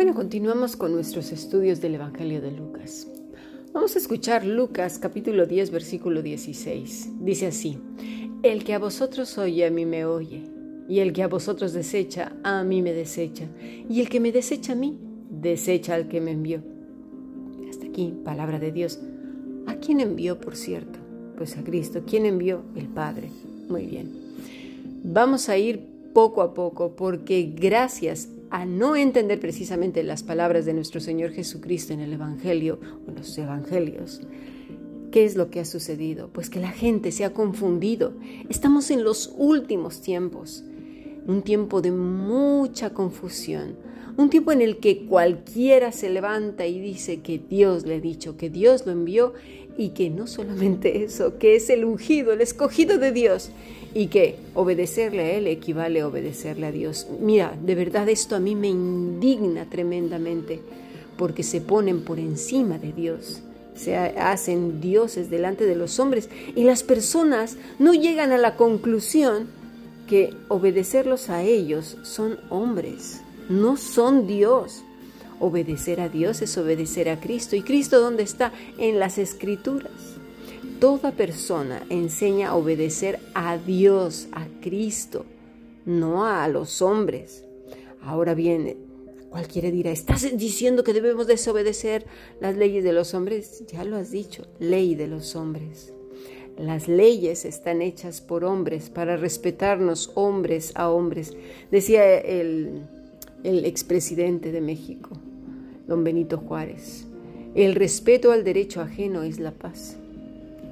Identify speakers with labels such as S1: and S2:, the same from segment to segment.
S1: Bueno, continuamos con nuestros estudios del Evangelio de Lucas. Vamos a escuchar Lucas capítulo 10 versículo 16. Dice así, El que a vosotros oye a mí me oye, y el que a vosotros desecha a mí me desecha, y el que me desecha a mí desecha al que me envió. Hasta aquí, palabra de Dios. ¿A quién envió, por cierto? Pues a Cristo. ¿Quién envió? El Padre. Muy bien. Vamos a ir poco a poco porque gracias a no entender precisamente las palabras de nuestro Señor Jesucristo en el Evangelio o los Evangelios, ¿qué es lo que ha sucedido? Pues que la gente se ha confundido. Estamos en los últimos tiempos, un tiempo de mucha confusión, un tiempo en el que cualquiera se levanta y dice que Dios le ha dicho, que Dios lo envió y que no solamente eso, que es el ungido, el escogido de Dios y que obedecerle a Él equivale a obedecerle a Dios. Mira, de verdad esto a mí me indigna tremendamente porque se ponen por encima de Dios, se hacen dioses delante de los hombres y las personas no llegan a la conclusión que obedecerlos a ellos son hombres, no son Dios. Obedecer a Dios es obedecer a Cristo. ¿Y Cristo dónde está? En las escrituras. Toda persona enseña a obedecer a Dios, a Cristo, no a los hombres. Ahora bien, cualquiera dirá, ¿estás diciendo que debemos desobedecer las leyes de los hombres? Ya lo has dicho, ley de los hombres. Las leyes están hechas por hombres para respetarnos hombres a hombres, decía el, el expresidente de México, don Benito Juárez. El respeto al derecho ajeno es la paz.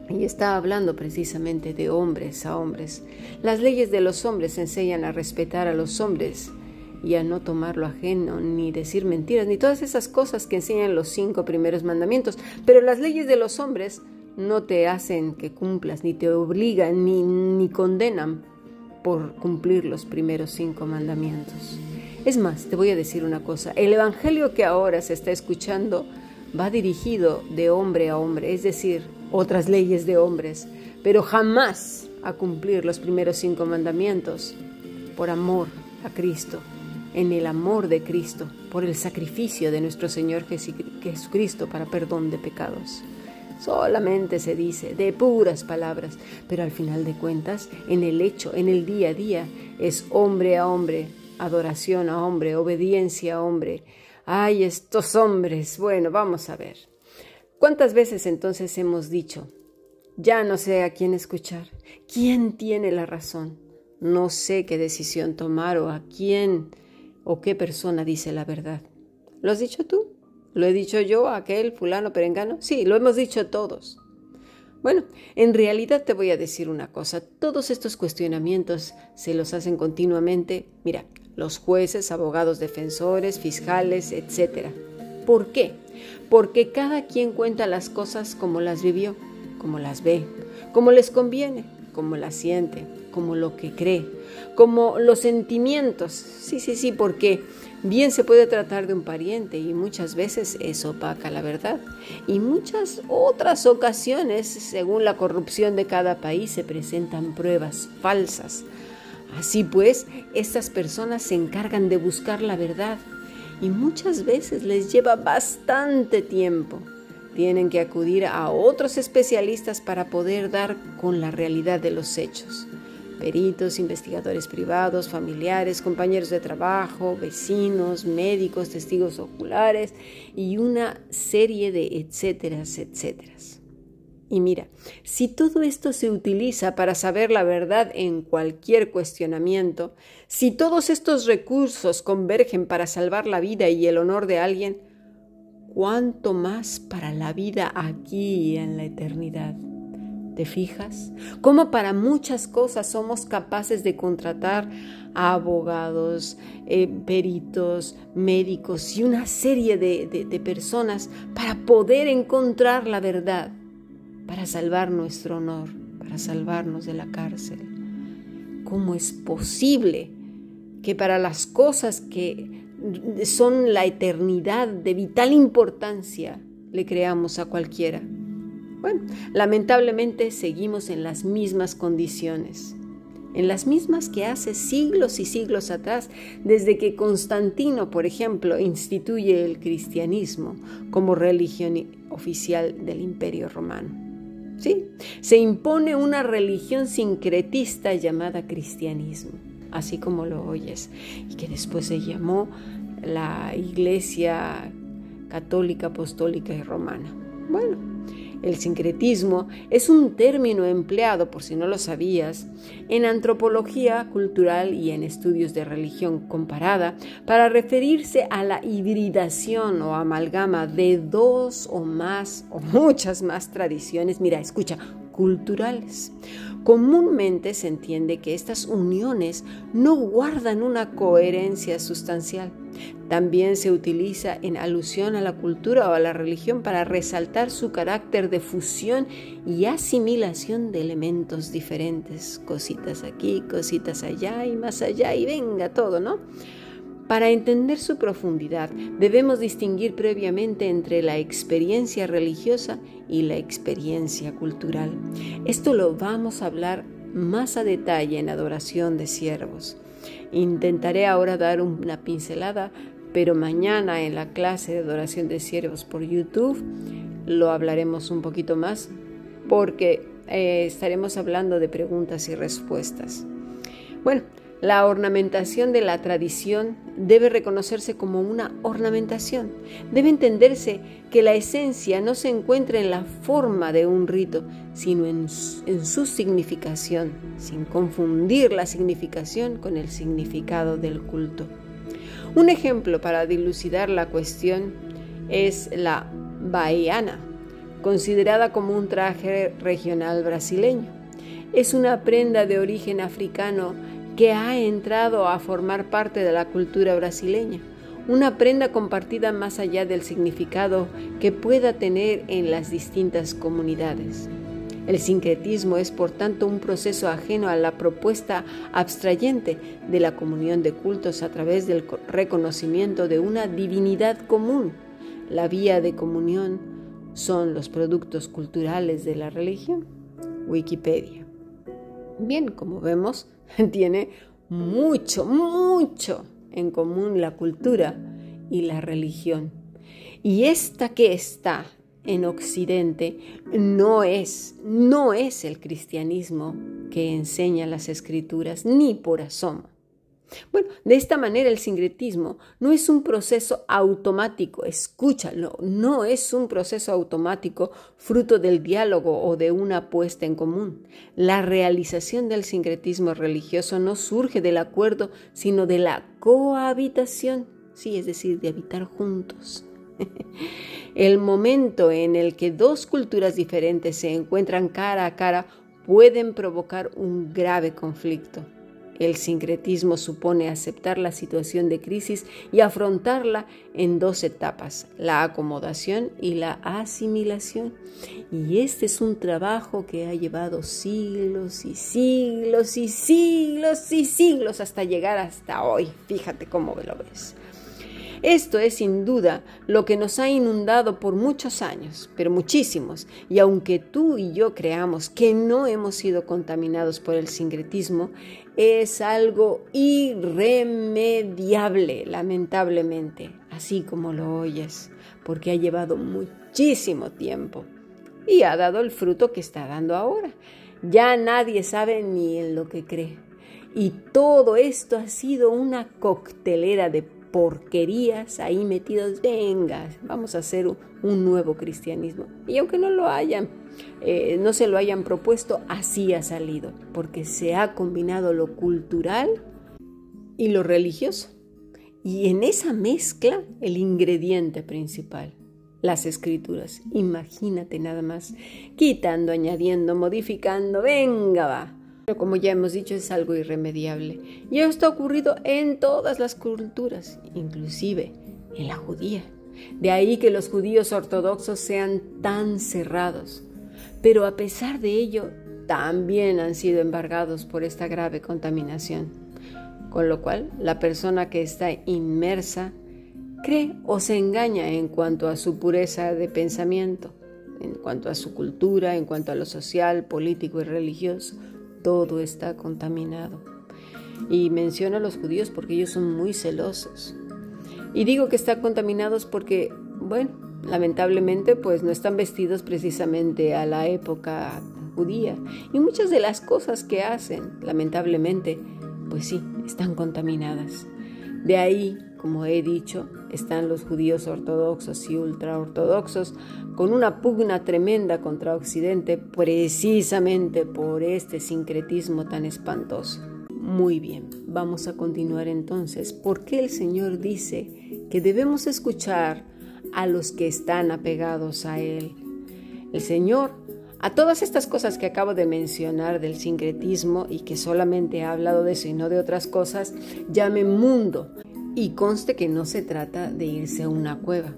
S1: Y está hablando precisamente de hombres a hombres. Las leyes de los hombres enseñan a respetar a los hombres y a no tomar lo ajeno, ni decir mentiras, ni todas esas cosas que enseñan los cinco primeros mandamientos. Pero las leyes de los hombres no te hacen que cumplas, ni te obligan, ni, ni condenan por cumplir los primeros cinco mandamientos. Es más, te voy a decir una cosa, el Evangelio que ahora se está escuchando va dirigido de hombre a hombre, es decir, otras leyes de hombres, pero jamás a cumplir los primeros cinco mandamientos por amor a Cristo, en el amor de Cristo, por el sacrificio de nuestro Señor Jesucristo para perdón de pecados. Solamente se dice de puras palabras, pero al final de cuentas, en el hecho, en el día a día, es hombre a hombre, adoración a hombre, obediencia a hombre. Ay, estos hombres. Bueno, vamos a ver. ¿Cuántas veces entonces hemos dicho, ya no sé a quién escuchar? ¿Quién tiene la razón? No sé qué decisión tomar o a quién o qué persona dice la verdad. ¿Lo has dicho tú? ¿Lo he dicho yo, aquel, fulano, perengano? Sí, lo hemos dicho todos. Bueno, en realidad te voy a decir una cosa. Todos estos cuestionamientos se los hacen continuamente, mira, los jueces, abogados defensores, fiscales, etc. ¿Por qué? porque cada quien cuenta las cosas como las vivió, como las ve, como les conviene, como las siente, como lo que cree, como los sentimientos. Sí, sí, sí, porque bien se puede tratar de un pariente y muchas veces es opaca la verdad. Y muchas otras ocasiones, según la corrupción de cada país, se presentan pruebas falsas. Así pues, estas personas se encargan de buscar la verdad y muchas veces les lleva bastante tiempo. Tienen que acudir a otros especialistas para poder dar con la realidad de los hechos. Peritos, investigadores privados, familiares, compañeros de trabajo, vecinos, médicos, testigos oculares y una serie de etcéteras, etcéteras. Y mira, si todo esto se utiliza para saber la verdad en cualquier cuestionamiento, si todos estos recursos convergen para salvar la vida y el honor de alguien, ¿cuánto más para la vida aquí y en la eternidad? ¿Te fijas? Cómo para muchas cosas somos capaces de contratar abogados, eh, peritos, médicos y una serie de personas para poder encontrar la verdad para salvar nuestro honor, para salvarnos de la cárcel. ¿Cómo es posible que para las cosas que son la eternidad de vital importancia le creamos a cualquiera? Bueno, lamentablemente seguimos en las mismas condiciones. en las mismas que hace siglos y siglos atrás, desde que Constantino, por ejemplo, instituye el cristianismo como religión oficial del Imperio Romano. ¿Sí? Se impone una religión sincretista llamada cristianismo, así como lo oyes, y que después se llamó la Iglesia Católica, Apostólica y Romana. Bueno, el sincretismo es un término empleado, por si no lo sabías, en antropología cultural y en estudios de religión comparada para referirse a la hibridación o amalgama de dos o más o muchas más tradiciones, mira, escucha, culturales. Comúnmente se entiende que estas uniones no guardan una coherencia sustancial también se utiliza en alusión a la cultura o a la religión para resaltar su carácter de fusión y asimilación de elementos diferentes, cositas aquí, cositas allá y más allá y venga todo, ¿no? Para entender su profundidad debemos distinguir previamente entre la experiencia religiosa y la experiencia cultural. Esto lo vamos a hablar más a detalle en Adoración de Siervos. Intentaré ahora dar una pincelada, pero mañana en la clase de adoración de siervos por YouTube lo hablaremos un poquito más porque eh, estaremos hablando de preguntas y respuestas. Bueno, la ornamentación de la tradición debe reconocerse como una ornamentación. Debe entenderse que la esencia no se encuentra en la forma de un rito, sino en, su significación, sin confundir la significación con el significado del culto. Un ejemplo para dilucidar la cuestión es la baiana, considerada como un traje regional brasileño. Es una prenda de origen africano que ha entrado a formar parte de la cultura brasileña, una prenda compartida más allá del significado que pueda tener en las distintas comunidades. El sincretismo es por tanto un proceso ajeno a la propuesta abstrayente de la comunión de cultos a través del reconocimiento de una divinidad común. La vía de comunión son los productos culturales de la religión. Wikipedia. Bien, como vemos, tiene mucho, mucho en común la cultura y la religión. Y esta que está en Occidente no es, no es el cristianismo que enseña las escrituras, ni por asomo. Bueno, de esta manera el sincretismo no es un proceso automático, escúchalo, no es un proceso automático fruto del diálogo o de una puesta en común. La realización del sincretismo religioso no surge del acuerdo, sino de la cohabitación, sí, es decir, de habitar juntos. el momento en el que dos culturas diferentes se encuentran cara a cara pueden provocar un grave conflicto. El sincretismo supone aceptar la situación de crisis y afrontarla en dos etapas, la acomodación y la asimilación. Y este es un trabajo que ha llevado siglos y siglos y siglos y siglos hasta llegar hasta hoy. Fíjate cómo lo ves. Esto es sin duda lo que nos ha inundado por muchos años, pero muchísimos, y aunque tú y yo creamos que no hemos sido contaminados por el sincretismo, es algo irremediable, lamentablemente, así como lo oyes, porque ha llevado muchísimo tiempo y ha dado el fruto que está dando ahora. Ya nadie sabe ni en lo que cree. Y todo esto ha sido una coctelera de porquerías ahí metidos. Venga, vamos a hacer un nuevo cristianismo. Y aunque no lo hayan eh, no se lo hayan propuesto, así ha salido, porque se ha combinado lo cultural y lo religioso. Y en esa mezcla, el ingrediente principal, las escrituras. Imagínate nada más, quitando, añadiendo, modificando, venga, va. Pero como ya hemos dicho, es algo irremediable. Y esto ha ocurrido en todas las culturas, inclusive en la judía. De ahí que los judíos ortodoxos sean tan cerrados, pero a pesar de ello también han sido embargados por esta grave contaminación, con lo cual la persona que está inmersa cree o se engaña en cuanto a su pureza de pensamiento, en cuanto a su cultura, en cuanto a lo social, político y religioso. Todo está contaminado. Y menciono a los judíos porque ellos son muy celosos. Y digo que están contaminados porque, bueno, lamentablemente pues no están vestidos precisamente a la época judía. Y muchas de las cosas que hacen, lamentablemente, pues sí, están contaminadas. De ahí, como he dicho, están los judíos ortodoxos y ultraortodoxos con una pugna tremenda contra Occidente precisamente por este sincretismo tan espantoso. Muy bien, vamos a continuar entonces. ¿Por qué el Señor dice que debemos escuchar a los que están apegados a Él? El Señor a todas estas cosas que acabo de mencionar del sincretismo y que solamente he hablado de eso y no de otras cosas, llame mundo. Y conste que no se trata de irse a una cueva.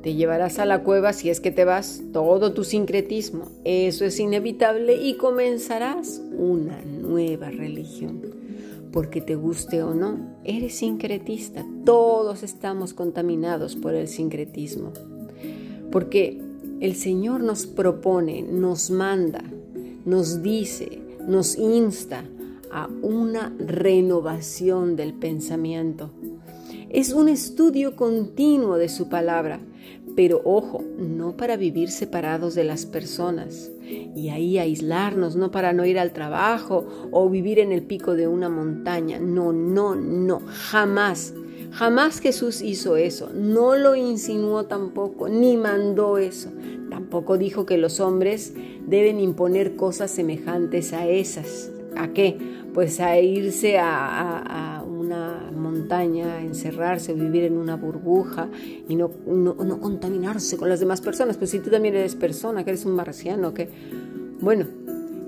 S1: Te llevarás a la cueva si es que te vas todo tu sincretismo. Eso es inevitable y comenzarás una nueva religión. Porque te guste o no, eres sincretista. Todos estamos contaminados por el sincretismo. Porque el Señor nos propone, nos manda, nos dice, nos insta a una renovación del pensamiento. Es un estudio continuo de su palabra, pero ojo, no para vivir separados de las personas y ahí aislarnos, no para no ir al trabajo o vivir en el pico de una montaña. No, no, no, jamás. Jamás Jesús hizo eso, no lo insinuó tampoco, ni mandó eso. Tampoco dijo que los hombres deben imponer cosas semejantes a esas. ¿A qué? Pues a irse a, una montaña, a encerrarse, vivir en una burbuja y no, no, contaminarse con las demás personas. Pues si tú también eres persona, que eres un marciano, que... Bueno,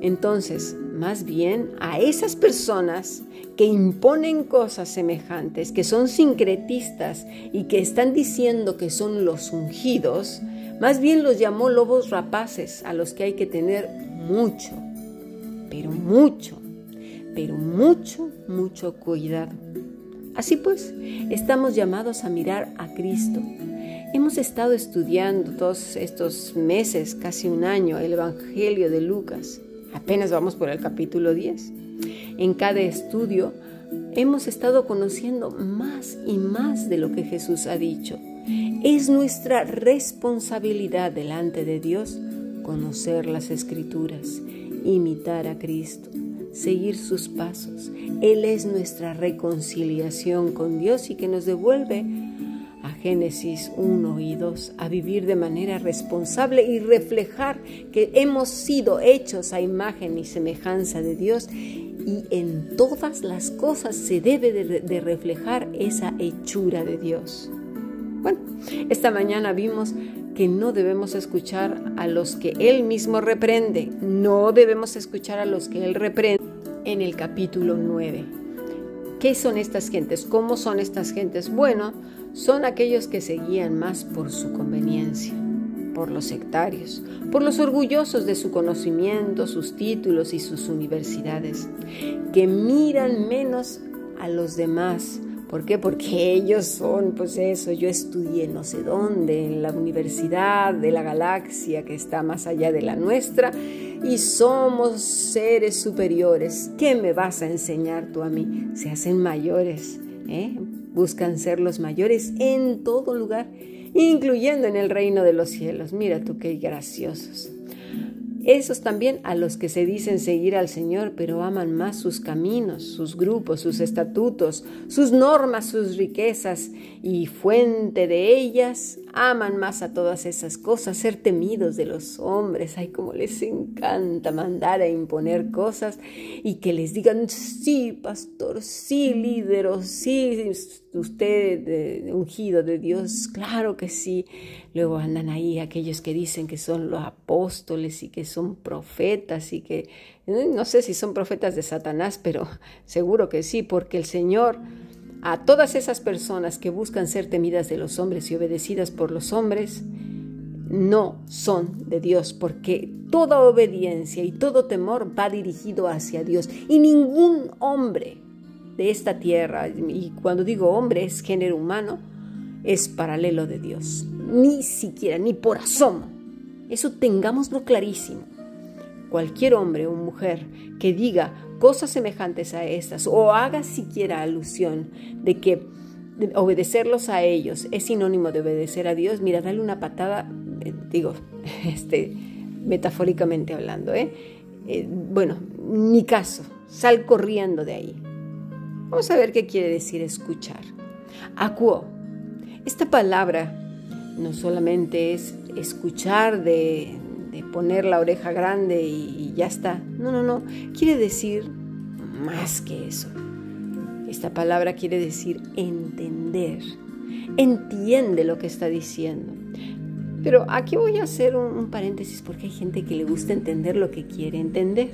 S1: entonces, más bien a esas personas que imponen cosas semejantes, que son sincretistas y que están diciendo que son los ungidos, más bien los llamó lobos rapaces a los que hay que tener mucho, pero mucho, pero mucho, mucho cuidado. Así pues, estamos llamados a mirar a Cristo. Hemos estado estudiando todos estos meses, casi un año, el Evangelio de Lucas. Apenas vamos por el capítulo 10. En cada estudio hemos estado conociendo más y más de lo que Jesús ha dicho es nuestra responsabilidad delante de Dios conocer las escrituras, imitar a Cristo, seguir sus pasos. Él es nuestra reconciliación con Dios y que nos devuelve a Génesis 1 y 2 a vivir de manera responsable y reflejar que hemos sido hechos a imagen y semejanza de Dios y en todas las cosas se debe de, de reflejar esa hechura de Dios. Bueno, esta mañana vimos que no debemos escuchar a los que Él mismo reprende, no debemos escuchar a los que Él reprende en el capítulo 9. ¿Qué son estas gentes? ¿Cómo son estas gentes? Bueno, son aquellos que se guían más por su conveniencia, por los sectarios, por los orgullosos de su conocimiento, sus títulos y sus universidades, que miran menos a los demás ¿Por qué? Porque ellos son, pues eso, yo estudié no sé dónde, en la universidad de la galaxia que está más allá de la nuestra, y somos seres superiores. ¿Qué me vas a enseñar tú a mí? Se hacen mayores, ¿eh? buscan ser los mayores en todo lugar, incluyendo en el reino de los cielos. Mira tú qué graciosos. Esos también a los que se dicen seguir al Señor, pero aman más sus caminos, sus grupos, sus estatutos, sus normas, sus riquezas, y fuente de ellas, aman más a todas esas cosas, ser temidos de los hombres. Ay, como les encanta mandar a imponer cosas y que les digan, sí, pastor, sí, líder, sí, usted ungido de Dios, claro que sí. Luego andan ahí aquellos que dicen que son los apóstoles y que son profetas y que eh, no sé si son profetas de Satanás, pero seguro que sí, porque el Señor a todas esas personas que buscan ser temidas de los hombres y obedecidas por los hombres, no son de Dios, porque toda obediencia y todo temor va dirigido hacia Dios. Y ningún hombre de esta tierra, y cuando digo hombre es género humano, es paralelo de Dios. Ni siquiera, ni por asomo. Eso tengámoslo clarísimo. cualquier hombre o mujer que diga cosas semejantes a estas o haga siquiera alusión de que obedecerlos a ellos es sinónimo de obedecer a Dios, mira, dale una patada, eh, digo, este, metafóricamente hablando, ¿eh? ¿eh? bueno, ni caso, sal corriendo de ahí. Vamos a ver qué quiere decir escuchar. Acuo. Esta palabra no solamente es escuchar de, poner la oreja grande y, ya está. No, no, no. Quiere decir más que eso. Esta palabra quiere decir entender. Entiende lo que está diciendo. Pero aquí voy a hacer un, paréntesis porque hay gente que le gusta entender lo que quiere entender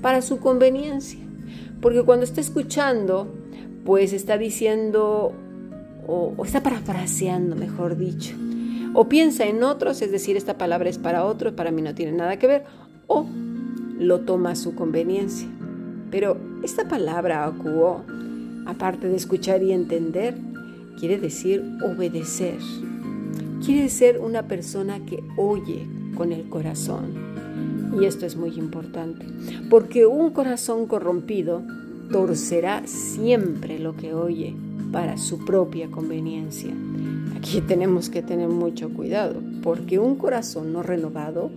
S1: para su conveniencia. Porque cuando está escuchando, pues está diciendo o, o está parafraseando, mejor dicho o piensa en otros, es decir, esta palabra es para otros, para mí no tiene nada que ver, o lo toma a su conveniencia. Pero esta palabra acuó, aparte de escuchar y entender, quiere decir obedecer. Quiere ser una persona que oye con el corazón. Y esto es muy importante, porque un corazón corrompido torcerá siempre lo que oye para su propia conveniencia. Aquí tenemos que tener mucho cuidado, porque un corazón no renovado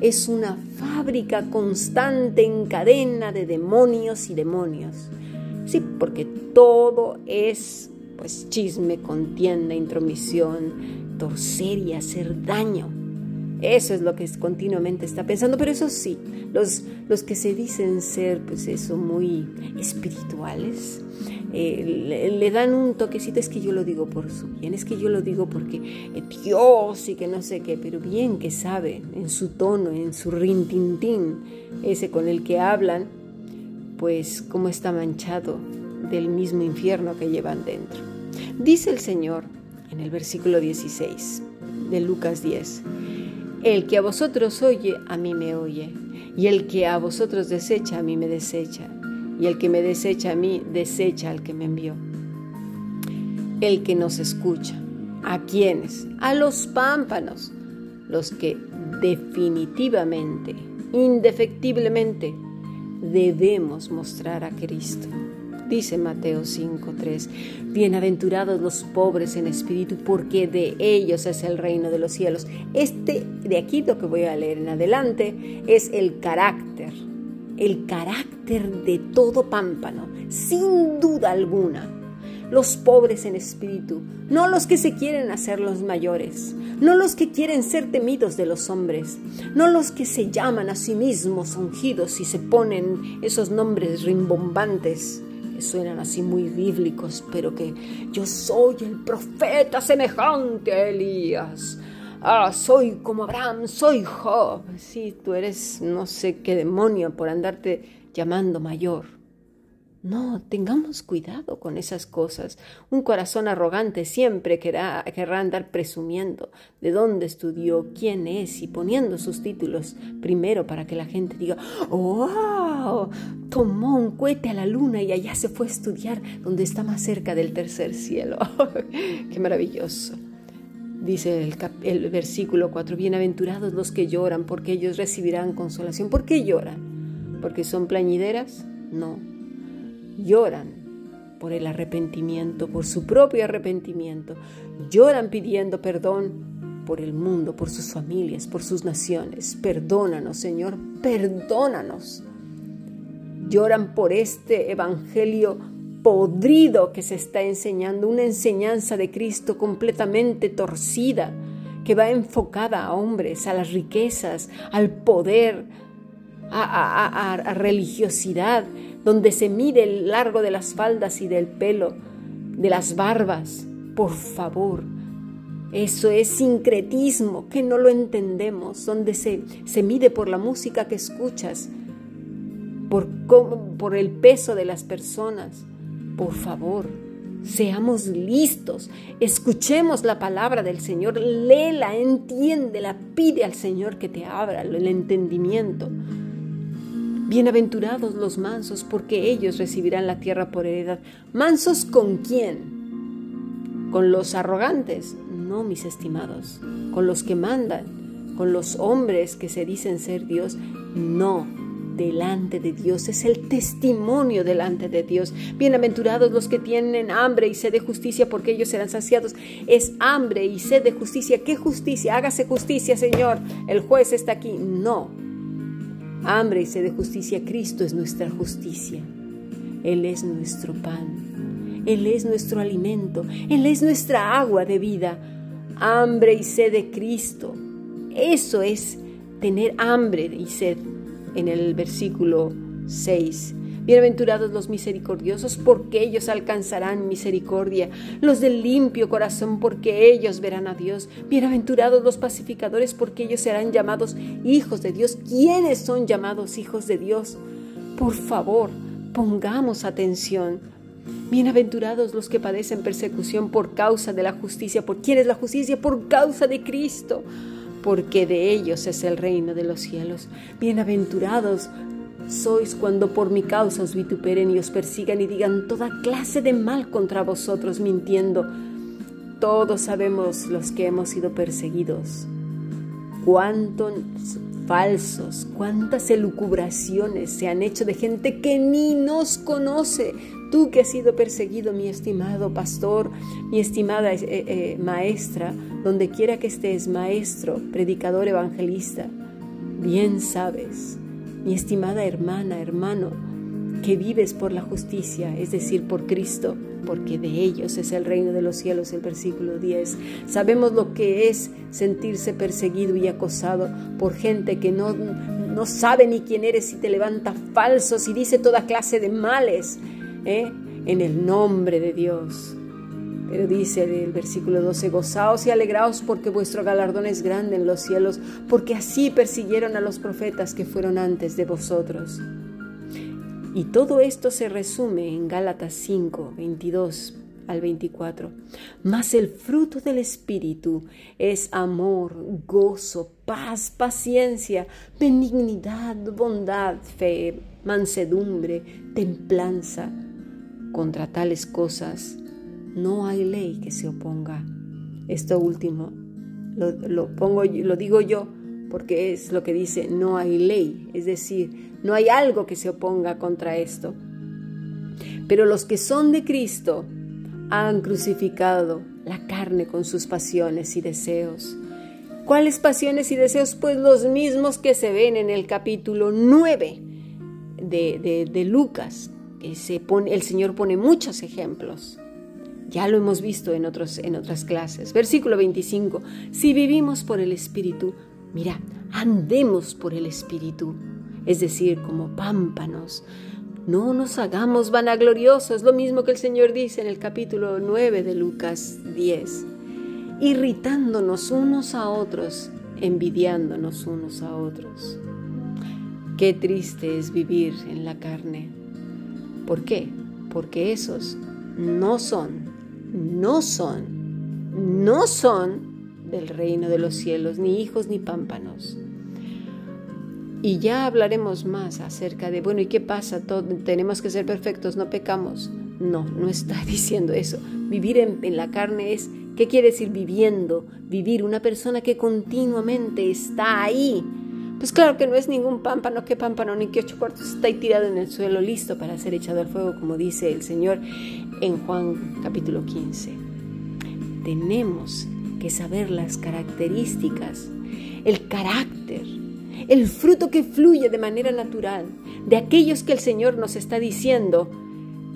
S1: es una fábrica constante en cadena de demonios y demonios. Sí, porque todo es pues chisme, contienda, intromisión, torcer y hacer daño. Eso es lo que continuamente está pensando, pero eso sí, los, los que se dicen ser, pues eso, muy espirituales, eh, le, dan un toquecito, es que yo lo digo por su bien, es que yo lo digo porque eh, Dios y que no sé qué, pero bien que sabe en su tono, en su rintintín, ese con el que hablan, pues cómo está manchado del mismo infierno que llevan dentro. Dice el Señor en el versículo 16 de Lucas 10, el que a vosotros oye, a mí me oye, y el que a vosotros desecha, a mí me desecha, y el que me desecha a mí, desecha al que me envió. El que nos escucha, ¿a quiénes? A los pámpanos, los que definitivamente, indefectiblemente, debemos mostrar a Cristo. Dice Mateo 5:3, bienaventurados los pobres en espíritu, porque de ellos es el reino de los cielos. Este de aquí lo que voy a leer en adelante es el carácter, el carácter de todo pámpano, sin duda alguna. Los pobres en espíritu, no los que se quieren hacer los mayores, no los que quieren ser temidos de los hombres, no los que se llaman a sí mismos ungidos y se ponen esos nombres rimbombantes, que suenan así muy bíblicos, pero que yo soy el profeta semejante a Elías. Ah, soy como Abraham, soy Job. Sí, tú eres no sé qué demonio por andarte llamando mayor. No, tengamos cuidado con esas cosas. Un corazón arrogante siempre querrá, querrá, andar presumiendo de dónde estudió, quién es y poniendo sus títulos primero para que la gente diga, ¡wow! Tomó un cohete a la luna y allá se fue a estudiar donde está más cerca del tercer cielo. ¡Qué maravilloso! Dice el, versículo 4, bienaventurados los que lloran porque ellos recibirán consolación. ¿Por qué lloran? ¿Porque son plañideras? No lloran por el arrepentimiento, por su propio arrepentimiento, lloran pidiendo perdón por el mundo, por sus familias, por sus naciones. Perdónanos, Señor, perdónanos. Lloran por este evangelio podrido que se está enseñando, una enseñanza de Cristo completamente torcida, que va enfocada a hombres, a las riquezas, al poder, a, religiosidad, donde se mide el largo de las faldas y del pelo, de las barbas. Por favor, eso es sincretismo, que no lo entendemos, donde se, se mide por la música que escuchas, por el peso de las personas. Por favor, seamos listos, escuchemos la palabra del Señor, léela, entiéndela, pide al Señor que te abra el entendimiento. Bienaventurados los mansos, porque ellos recibirán la tierra por heredad. ¿Mansos con quién? ¿Con los arrogantes? No, mis estimados. ¿Con los que mandan? ¿Con los hombres que se dicen ser Dios? No, delante de Dios, es el testimonio delante de Dios. Bienaventurados los que tienen hambre y sed de justicia, porque ellos serán saciados. Es hambre y sed de justicia. ¿Qué justicia? Hágase justicia, Señor. El juez está aquí. No. Hambre y sed de justicia. Cristo es nuestra justicia. Él es nuestro pan. Él es nuestro alimento. Él es nuestra agua de vida. Hambre y sed de Cristo. Eso es tener hambre y sed en el versículo 6. Bienaventurados los misericordiosos, porque ellos alcanzarán misericordia. Los del limpio corazón, porque ellos verán a Dios. Bienaventurados los pacificadores, porque ellos serán llamados hijos de Dios. ¿Quiénes son llamados hijos de Dios? Por favor, pongamos atención. Bienaventurados los que padecen persecución por causa de la justicia. ¿Por quién es la justicia? Por causa de Cristo porque de ellos es el reino de los cielos. Bienaventurados sois cuando por mi causa os vituperen y os persigan y digan toda clase de mal contra vosotros mintiendo. Todos sabemos los que hemos sido perseguidos. Cuántos falsos, cuántas elucubraciones se han hecho de gente que ni nos conoce. Tú que has sido perseguido, mi estimado pastor, mi estimada eh, eh, maestra, donde quiera que estés, maestro, predicador, evangelista, bien sabes, mi estimada hermana, hermano, que vives por la justicia, es decir, por Cristo, porque de ellos es el reino de los cielos, el versículo 10. Sabemos lo que es sentirse perseguido y acosado por gente que no, no sabe ni quién eres y te levanta falsos y dice toda clase de males ¿eh? en el nombre de Dios. Pero dice el versículo 12, gozaos y alegraos porque vuestro galardón es grande en los cielos, porque así persiguieron a los profetas que fueron antes de vosotros. Y todo esto se resume en Gálatas 5, 22 al 24. Mas el fruto del Espíritu es amor, gozo, paz, paciencia, benignidad, bondad, fe, mansedumbre, templanza. Contra tales cosas no hay ley que se oponga. Esto último lo, pongo, lo digo yo porque es lo que dice, no hay ley, es decir, no hay algo que se oponga contra esto. Pero los que son de Cristo han crucificado la carne con sus pasiones y deseos. ¿Cuáles pasiones y deseos? Pues los mismos que se ven en el capítulo 9 de, de, Lucas. Se pone, el Señor pone muchos ejemplos. Ya lo hemos visto en, en otras clases. Versículo 25. Si vivimos por el Espíritu, mira, andemos por el Espíritu. Es decir, como pámpanos. No nos hagamos vanagloriosos, lo mismo que el Señor dice en el capítulo 9 de Lucas 10. Irritándonos unos a otros, envidiándonos unos a otros. Qué triste es vivir en la carne. ¿Por qué? Porque esos no son no son, no son del reino de los cielos, ni hijos ni pámpanos. Y ya hablaremos más acerca de, bueno, ¿y qué pasa? tenemos que ser perfectos, no pecamos. No, no está diciendo eso. Vivir en, en la carne es, ¿qué quiere decir viviendo? Vivir una persona que continuamente está ahí, pues claro que no es ningún pámpano, qué pámpano, ni qué ocho cuartos, está ahí tirado en el suelo, listo para ser echado al fuego, como dice el Señor en Juan capítulo 15. Tenemos que saber las características, el carácter, el fruto que fluye de manera natural de aquellos que el Señor nos está diciendo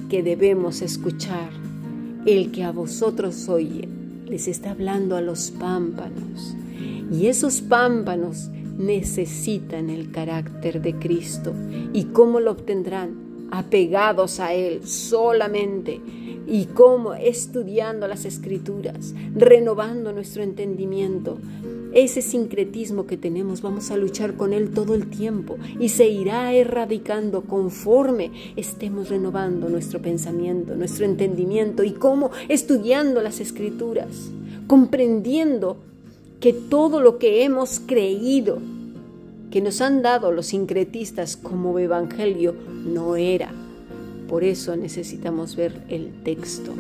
S1: que debemos escuchar. El que a vosotros oye, les está hablando a los pámpanos. Y esos pámpanos necesitan el carácter de Cristo. ¿Y cómo lo obtendrán? Apegados a Él solamente. ¿Y cómo? Estudiando las escrituras, renovando nuestro entendimiento. Ese sincretismo que tenemos vamos a luchar con él todo el tiempo y se irá erradicando conforme estemos renovando nuestro pensamiento, nuestro entendimiento y cómo estudiando las escrituras, comprendiendo que todo lo que hemos creído, que nos han dado los sincretistas como evangelio, no era. Por eso necesitamos ver el texto,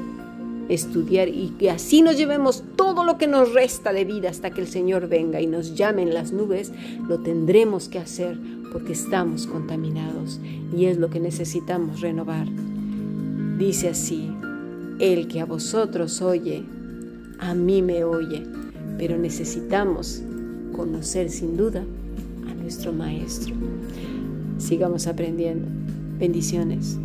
S1: estudiar y que así nos llevemos todo lo que nos resta de vida hasta que el Señor venga y nos llame en las nubes, lo tendremos que hacer porque estamos contaminados y es lo que necesitamos renovar. Dice así, el que a vosotros oye, a mí me oye, pero necesitamos conocer sin duda a nuestro Maestro. Sigamos aprendiendo. Bendiciones.